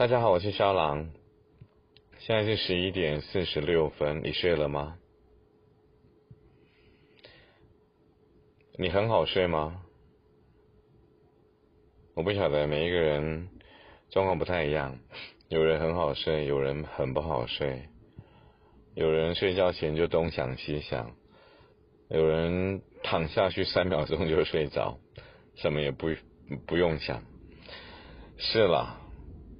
大家好，我是肖郎，现在是十一点四十六分，你睡了吗？你很好睡吗？我不晓得每一个人状况不太一样，有人很好睡，有人很不好睡，有人睡觉前就东想西想，有人躺下去三秒钟就睡着，什么也不不用想，是了。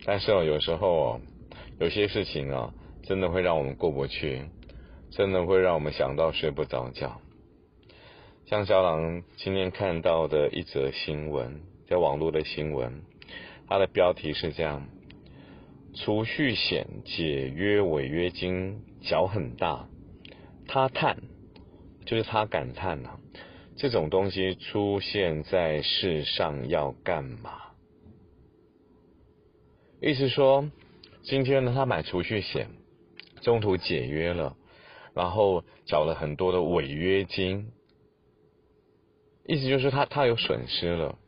但是哦，有时候哦有些事情啊，真的会让我们过不去，真的会让我们想到睡不着觉。像小狼今天看到的一则新闻，在网络的新闻，它的标题是这样：储蓄险解约违约金缴很大，他叹，就是他感叹呐，这种东西出现在世上要干嘛？意思说，今天呢，他买储蓄险，中途解约了，然后缴了很多的违约金，意思就是他他有损失了，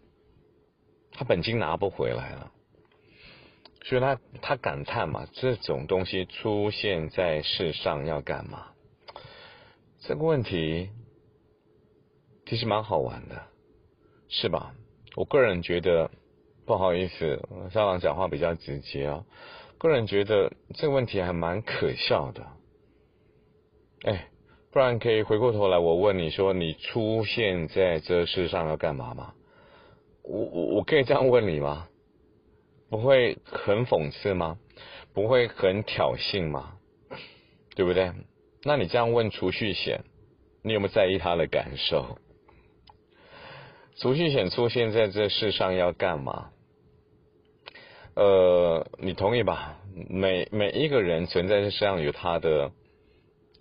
他本金拿不回来了，所以他他感叹嘛，这种东西出现在世上要干嘛？这个问题其实蛮好玩的，是吧？我个人觉得。不好意思，校长讲话比较直接啊。个人觉得这个问题还蛮可笑的。哎，不然可以回过头来，我问你说，你出现在这世上要干嘛吗？我我我可以这样问你吗？不会很讽刺吗？不会很挑衅吗？对不对？那你这样问储蓄险，你有没有在意他的感受？储蓄险出现在这世上要干嘛？呃，你同意吧？每每一个人存在这世上有他的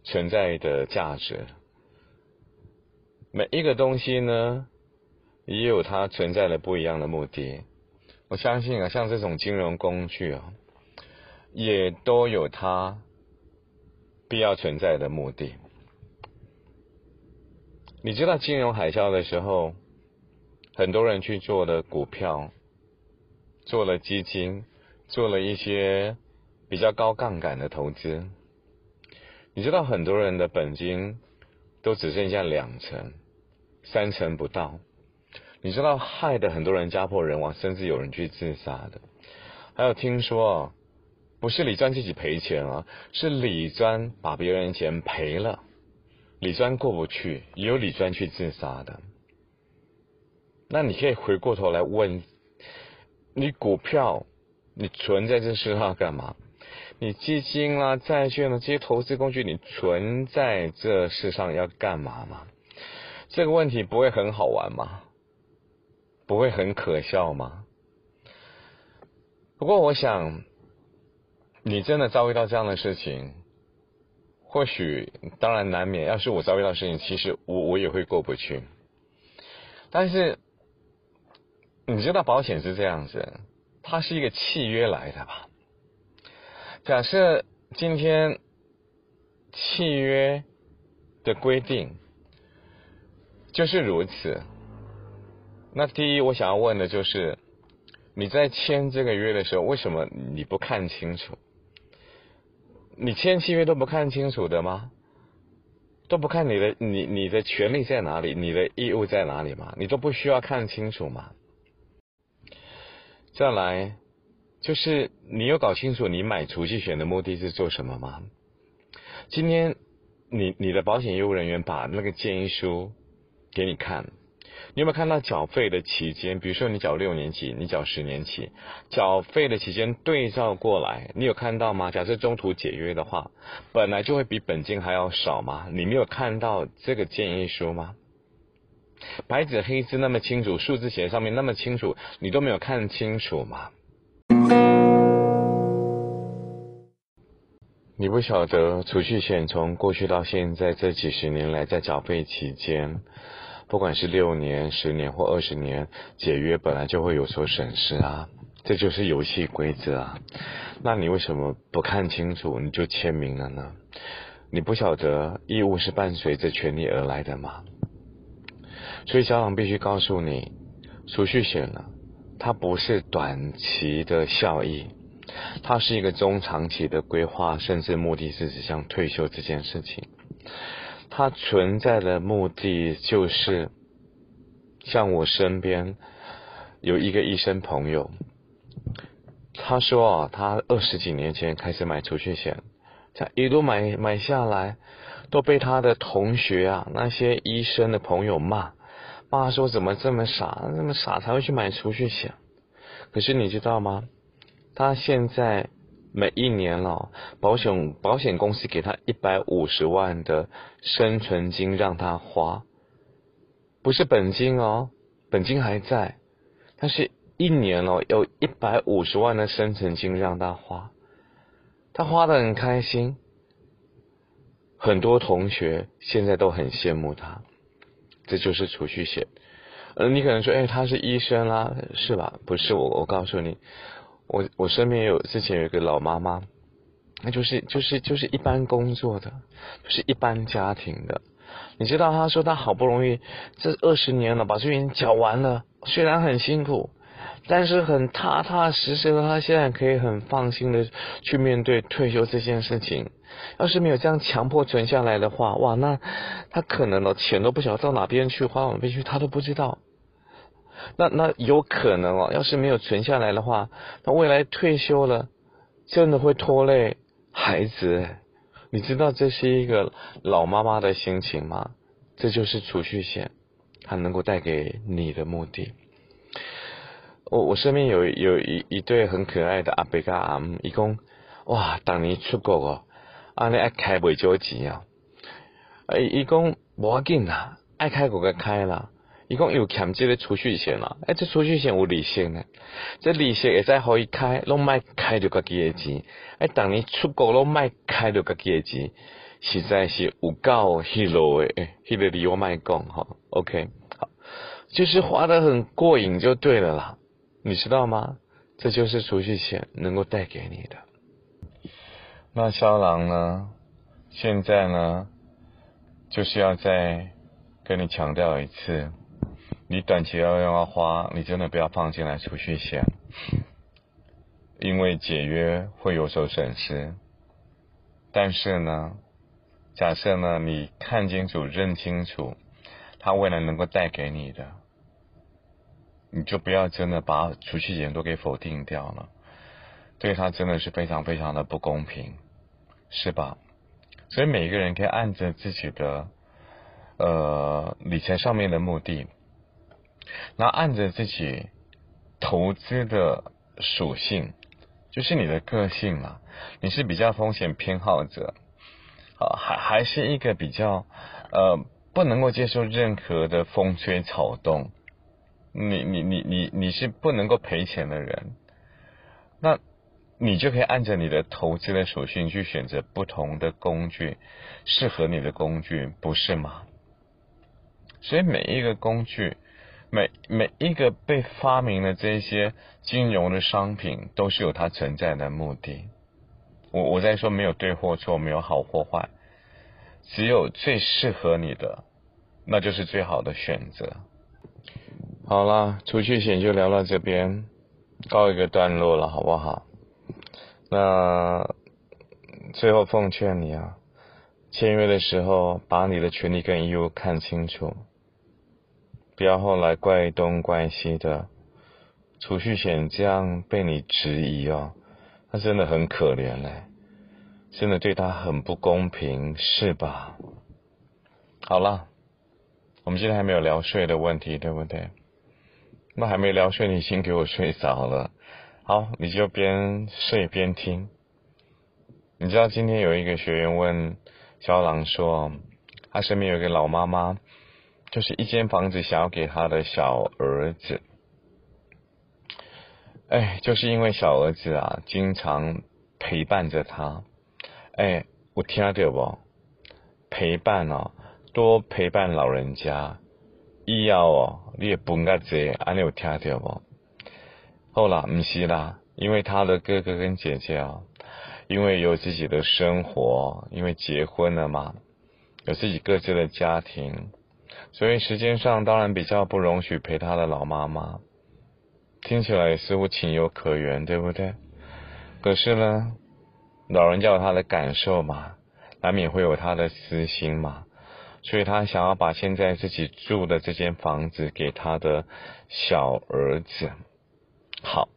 存在的价值，每一个东西呢也有它存在的不一样的目的。我相信啊，像这种金融工具啊，也都有它必要存在的目的。你知道金融海啸的时候？很多人去做了股票，做了基金，做了一些比较高杠杆的投资。你知道很多人的本金都只剩下两成、三成不到。你知道害的很多人家破人亡，甚至有人去自杀的。还有听说，不是李专自己赔钱啊，是李专把别人钱赔了，李专过不去，也有李专去自杀的。那你可以回过头来问，你股票你存在这世上干嘛？你基金啊、债券啊这些投资工具，你存在这世上要干嘛吗？这个问题不会很好玩吗？不会很可笑吗？不过我想，你真的遭遇到这样的事情，或许当然难免。要是我遭遇到事情，其实我我也会过不去，但是。你知道保险是这样子，它是一个契约来的吧？假设今天契约的规定就是如此，那第一我想要问的就是，你在签这个约的时候，为什么你不看清楚？你签契约都不看清楚的吗？都不看你的你你的权利在哪里，你的义务在哪里吗？你都不需要看清楚吗？再来，就是你有搞清楚你买储蓄险的目的是做什么吗？今天你你的保险业务人员把那个建议书给你看，你有没有看到缴费的期间？比如说你缴六年期，你缴十年期，缴费的期间对照过来，你有看到吗？假设中途解约的话，本来就会比本金还要少吗？你没有看到这个建议书吗？白纸黑字那么清楚，数字写上面那么清楚，你都没有看清楚吗？你不晓得储蓄险从过去到现在这几十年来，在缴费期间，不管是六年、十年或二十年，解约本来就会有所损失啊，这就是游戏规则啊。那你为什么不看清楚你就签名了呢？你不晓得义务是伴随着权利而来的吗？所以小朗必须告诉你，储蓄险呢，它不是短期的效益，它是一个中长期的规划，甚至目的是指向退休这件事情。它存在的目的就是，像我身边有一个医生朋友，他说啊，他二十几年前开始买储蓄险，他一路买买下来，都被他的同学啊那些医生的朋友骂，爸说怎么这么傻，那么傻才会去买储蓄险。可是你知道吗？他现在每一年了，保险保险公司给他一百五十万的生存金让他花，不是本金哦，本金还在，但是一年哦有一百五十万的生存金让他花，他花的很开心，很多同学现在都很羡慕他，这就是储蓄险。嗯，你可能说，哎，他是医生啦，是吧？不是我，我告诉你。我我身边有之前有一个老妈妈，那就是就是就是一般工作的，就是一般家庭的。你知道，她说她好不容易这二十年了，把这边缴完了，虽然很辛苦，但是很踏踏实实的，她现在可以很放心的去面对退休这件事情。要是没有这样强迫存下来的话，哇，那他可能哦钱都不晓得到哪边去，花哪边去，他都不知道。那那有可能哦，要是没有存下来的话，那未来退休了，真的会拖累孩子。你知道这是一个老妈妈的心情吗？这就是储蓄险，它能够带给你的目的。我我身边有有一一对很可爱的阿伯跟阿姆，一共哇，当年出国哦，啊你爱开未少钱啊，伊伊讲无要紧啦，爱开国个开啦。伊讲有欠这个储蓄险啦，哎，这储蓄险有利息呢，这利息会再可以开，拢卖开着家己的钱，哎，当你出国拢卖开着家己的钱，实在是有够迄路诶，迄个理由卖讲哈，OK，好，就是花的很过瘾就对了啦，你知道吗？这就是储蓄险能够带给你的。那肖郎呢？现在呢，就是要再跟你强调一次。你短期要用要花，你真的不要放进来储蓄险，因为解约会有所损失。但是呢，假设呢你看清楚、认清楚，他未来能够带给你的，你就不要真的把储蓄险都给否定掉了，对他真的是非常非常的不公平，是吧？所以每一个人可以按着自己的呃理财上面的目的。那按着自己投资的属性，就是你的个性嘛，你是比较风险偏好者，啊，还还是一个比较呃不能够接受任何的风吹草动，你你你你你是不能够赔钱的人，那你就可以按着你的投资的属性去选择不同的工具，适合你的工具，不是吗？所以每一个工具。每每一个被发明的这些金融的商品，都是有它存在的目的。我我在说没有对或错，没有好或坏，只有最适合你的，那就是最好的选择。好了，储蓄险就聊到这边，告一个段落了，好不好？那最后奉劝你啊，签约的时候把你的权利跟义务看清楚。不要后来怪东怪西的，储蓄险这样被你质疑哦，他真的很可怜嘞，真的对他很不公平，是吧？好了，我们今天还没有聊睡的问题，对不对？那还没聊睡，你先给我睡着了。好，你就边睡边听。你知道今天有一个学员问肖郎说，他身边有一个老妈妈。就是一间房子想要给他的小儿子，哎，就是因为小儿子啊，经常陪伴着他，哎，我听到不？陪伴哦，多陪伴老人家，医药哦，你也不该这样，安尼有听到不？后来唔是啦，因为他的哥哥跟姐姐啊，因为有自己的生活，因为结婚了嘛，有自己各自的家庭。所以时间上当然比较不容许陪他的老妈妈，听起来似乎情有可原，对不对？可是呢，老人家有他的感受嘛，难免会有他的私心嘛，所以他想要把现在自己住的这间房子给他的小儿子。好，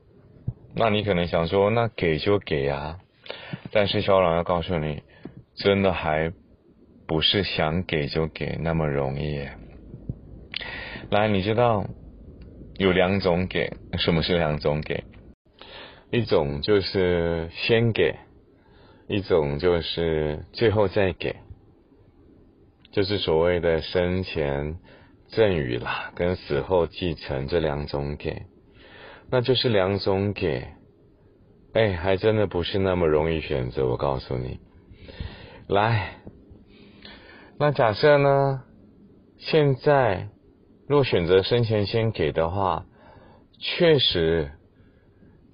那你可能想说，那给就给啊，但是肖朗要告诉你，真的还不是想给就给那么容易。来，你知道有两种给，什么是两种给？一种就是先给，一种就是最后再给，就是所谓的生前赠与啦，跟死后继承这两种给，那就是两种给，哎，还真的不是那么容易选择。我告诉你，来，那假设呢，现在若选择生前先给的话，确实。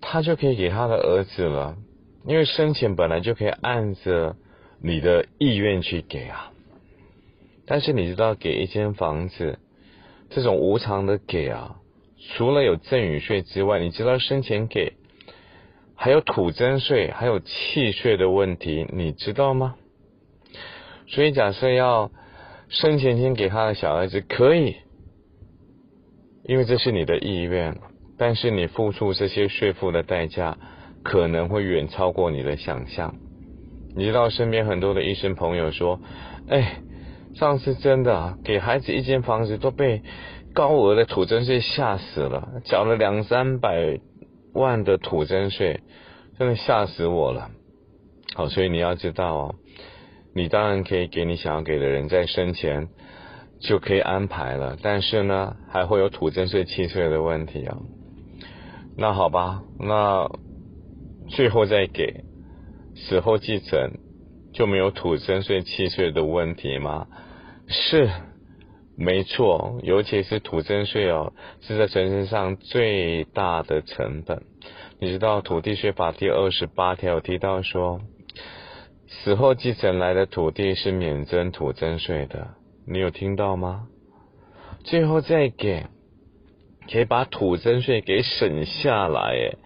他就可以给他的儿子了，因为生前本来就可以按着你的意愿去给啊。但是你知道，给一间房子这种无偿的给啊，除了有赠与税之外，你知道生前给还有土增税，还有契税的问题，你知道吗？所以假设要生前先给他的小儿子，可以，因为这是你的意愿。但是你付出这些税负的代价，可能会远超过你的想象。你知道身边很多的医生朋友说：“哎，上次真的给孩子一间房子都被高额的土增税吓死了，缴了两三百万的土增税，真的吓死我了。”好，所以你要知道哦，你当然可以给你想要给的人在生前就可以安排了，但是呢，还会有土增税、契税的问题啊。那好吧，那最后再给死后继承就没有土增税契税的问题吗？是，没错，尤其是土增税哦，是在城市上最大的成本。你知道土地税法第二十八条有提到说，死后继承来的土地是免征土增税的，你有听到吗？最后再给。可以把土增税给省下来，哎，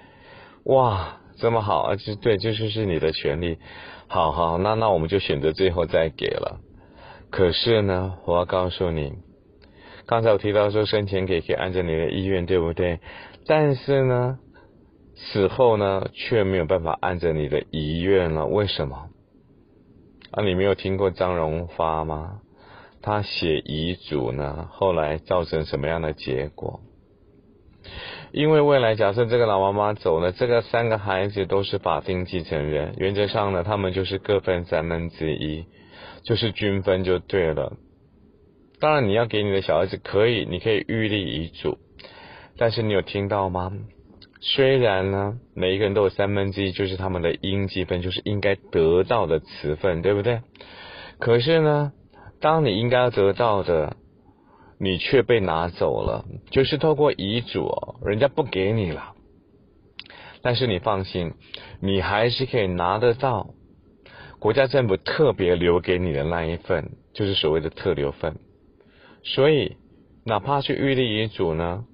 哇，这么好啊！就对，这就是你的权利。好好，那那我们就选择最后再给了。可是呢，我要告诉你，刚才我提到说生前给可以按照你的意愿，对不对？但是呢，死后呢却没有办法按照你的遗愿了。为什么？啊，你没有听过张荣发吗？他写遗嘱呢，后来造成什么样的结果？因为未来假设这个老妈妈走了，这个三个孩子都是法定继承人，原则上呢，他们就是各分三分之一，就是均分就对了。当然你要给你的小孩子可以，你可以预立遗嘱，但是你有听到吗？虽然呢，每一个人都有三分之一，就是他们的应积分，就是应该得到的词分，对不对？可是呢，当你应该要得到的。你却被拿走了，就是透过遗嘱，人家不给你了。但是你放心，你还是可以拿得到国家政府特别留给你的那一份，就是所谓的特留份。所以，哪怕去预立遗嘱呢，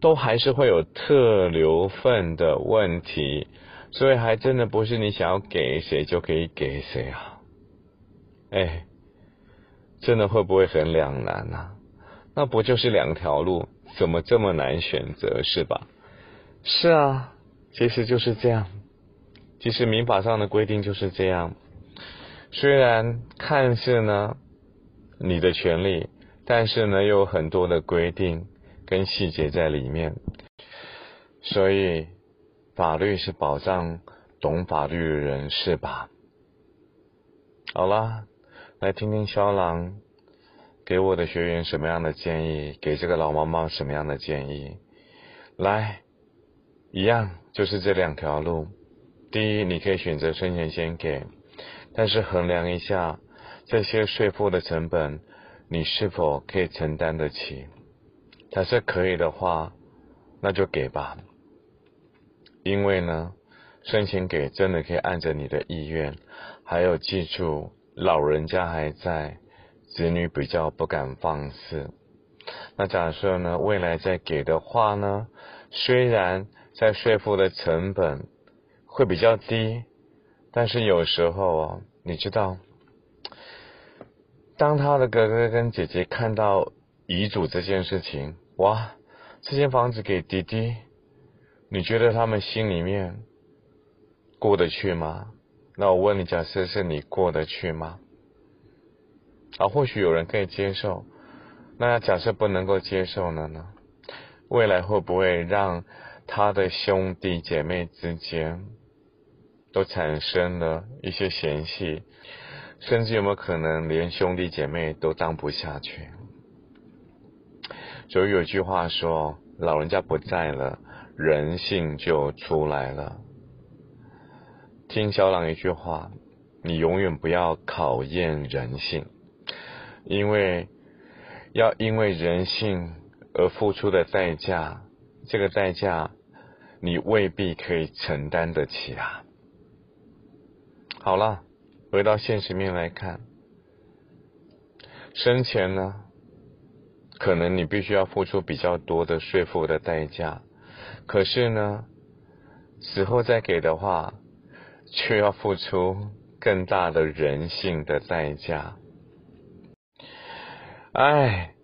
都还是会有特留份的问题。所以，还真的不是你想要给谁就可以给谁啊！哎，真的会不会很两难啊？那不就是两条路，怎么这么难选择，是吧？是啊，其实就是这样。其实民法上的规定就是这样。虽然看似呢你的权利，但是呢又有很多的规定跟细节在里面。所以法律是保障懂法律的人，是吧？好了，来听听肖郎。给我的学员什么样的建议？给这个老妈妈什么样的建议？来，一样就是这两条路。第一，你可以选择生前先给，但是衡量一下这些税负的成本，你是否可以承担得起？假设可以的话，那就给吧。因为呢，生前给真的可以按着你的意愿，还有记住，老人家还在。子女比较不敢放肆，那假设呢？未来再给的话呢？虽然在税负的成本会比较低，但是有时候哦，你知道，当他的哥哥跟姐姐看到遗嘱这件事情，哇，这间房子给弟弟，你觉得他们心里面过得去吗？那我问你，假设是你过得去吗？啊，或许有人可以接受，那假设不能够接受了呢？未来会不会让他的兄弟姐妹之间都产生了一些嫌隙，甚至有没有可能连兄弟姐妹都当不下去？所以有句话说：“老人家不在了，人性就出来了。”听小朗一句话，你永远不要考验人性，因为要因为人性而付出的代价，这个代价你未必可以承担得起啊。好了，回到现实面来看，生前呢，可能你必须要付出比较多的说服的代价，可是呢，死后再给的话。却要付出更大的人性的代价。哎，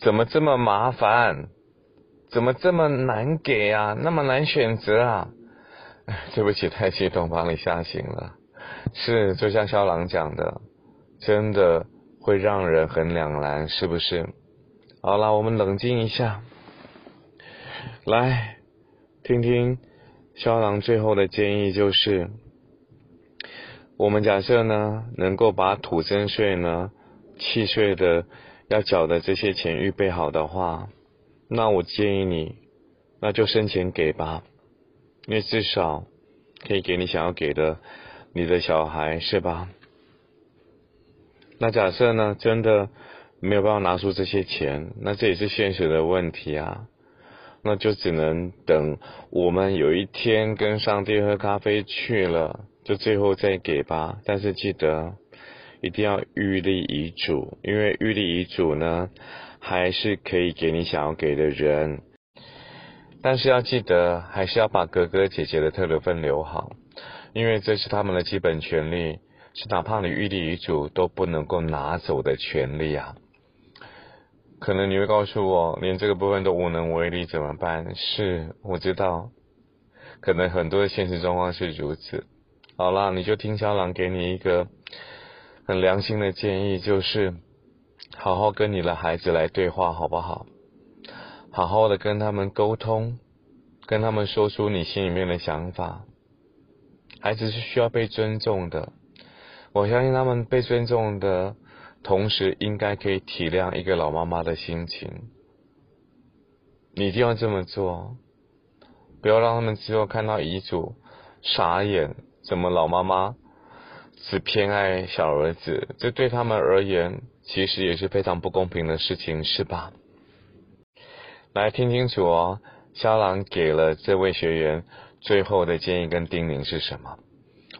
怎么这么麻烦？怎么这么难给啊？那么难选择啊？对不起，太激动，把你吓醒了。是，就像肖朗讲的，真的会让人很两难，是不是？好了，我们冷静一下，来听听。肖郎最后的建议就是，我们假设呢，能够把土增税呢、契税的要缴的这些钱预备好的话，那我建议你，那就生前给吧，因为至少可以给你想要给的你的小孩，是吧？那假设呢，真的没有办法拿出这些钱，那这也是现实的问题啊。那就只能等我们有一天跟上帝喝咖啡去了，就最后再给吧。但是记得一定要预立遗嘱，因为预立遗嘱呢，还是可以给你想要给的人。但是要记得，还是要把哥哥姐姐的特留份留好，因为这是他们的基本权利，是哪怕你预立遗嘱都不能够拿走的权利啊。可能你会告诉我，连这个部分都无能为力，怎么办？是，我知道，可能很多的现实状况是如此。好啦，你就听小朗给你一个很良心的建议，就是好好跟你的孩子来对话，好不好？好好的跟他们沟通，跟他们说出你心里面的想法。孩子是需要被尊重的，我相信他们被尊重的。同时，应该可以体谅一个老妈妈的心情。你一定要这么做，不要让他们之后看到遗嘱傻眼。怎么老妈妈只偏爱小儿子？这对他们而言，其实也是非常不公平的事情，是吧？来听清楚哦，肖朗给了这位学员最后的建议跟叮咛是什么？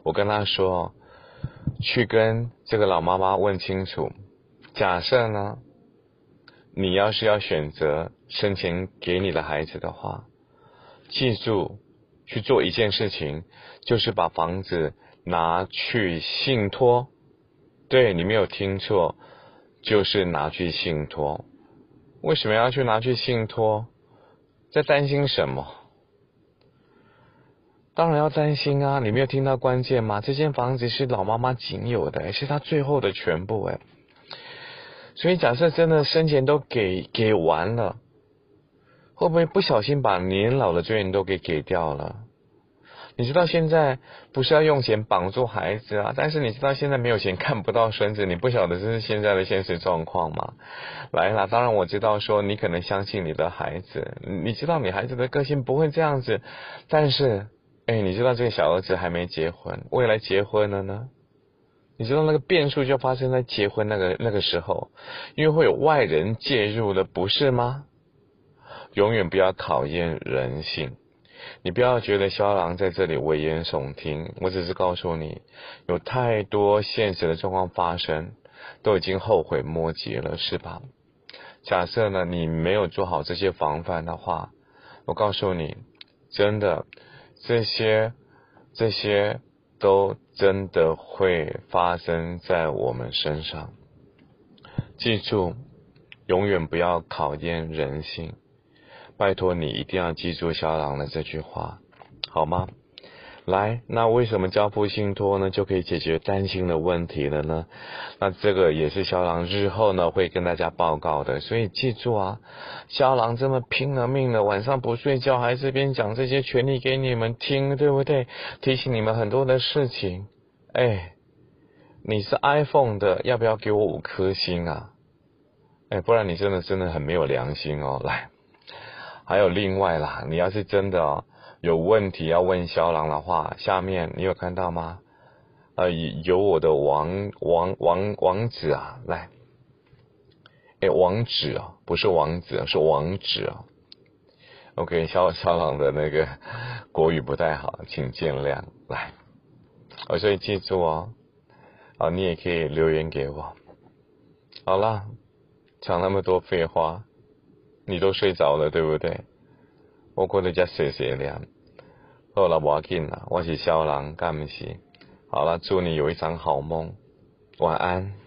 我跟他说。去跟这个老妈妈问清楚，假设呢，你要是要选择生前给你的孩子的话，记住去做一件事情，就是把房子拿去信托。对你没有听错，就是拿去信托。为什么要去拿去信托？在担心什么？当然要担心啊！你没有听到关键吗？这间房子是老妈妈仅有的，也是她最后的全部哎。所以假设真的生前都给给完了，会不会不小心把年老的尊严都给给掉了？你知道现在不是要用钱绑住孩子啊？但是你知道现在没有钱看不到孙子，你不晓得这是现在的现实状况吗？来啦，当然我知道说你可能相信你的孩子，你知道你孩子的个性不会这样子，但是。哎，你知道这个小儿子还没结婚，未来结婚了呢？你知道那个变数就发生在结婚那个那个时候，因为会有外人介入了，不是吗？永远不要考验人性，你不要觉得肖郎在这里危言耸听，我只是告诉你，有太多现实的状况发生，都已经后悔莫及了，是吧？假设呢，你没有做好这些防范的话，我告诉你，真的。这些这些都真的会发生在我们身上。记住，永远不要考验人性。拜托你一定要记住肖郎的这句话，好吗？来，那为什么交付信托呢就可以解决担心的问题了呢？那这个也是肖郎日后呢会跟大家报告的。所以记住啊，肖郎这么拼了命的晚上不睡觉，还这边讲这些权利给你们听，对不对？提醒你们很多的事情。哎，你是 iPhone 的，要不要给我五颗星啊？哎，不然你真的真的很没有良心哦。来，还有另外啦，你要是真的哦。有问题要问肖郎的话，下面你有看到吗？呃，有我的网网网网址啊，来，哎，网址啊，不是网址，是网址啊。OK，肖肖郎的那个 国语不太好，请见谅。来，我所以记住哦，啊，你也可以留言给我。好了，讲那么多废话，你都睡着了，对不对？我过得加谢谢了，好了，无要紧啦，我是小狼，干不是？好了，祝你有一场好梦，晚安。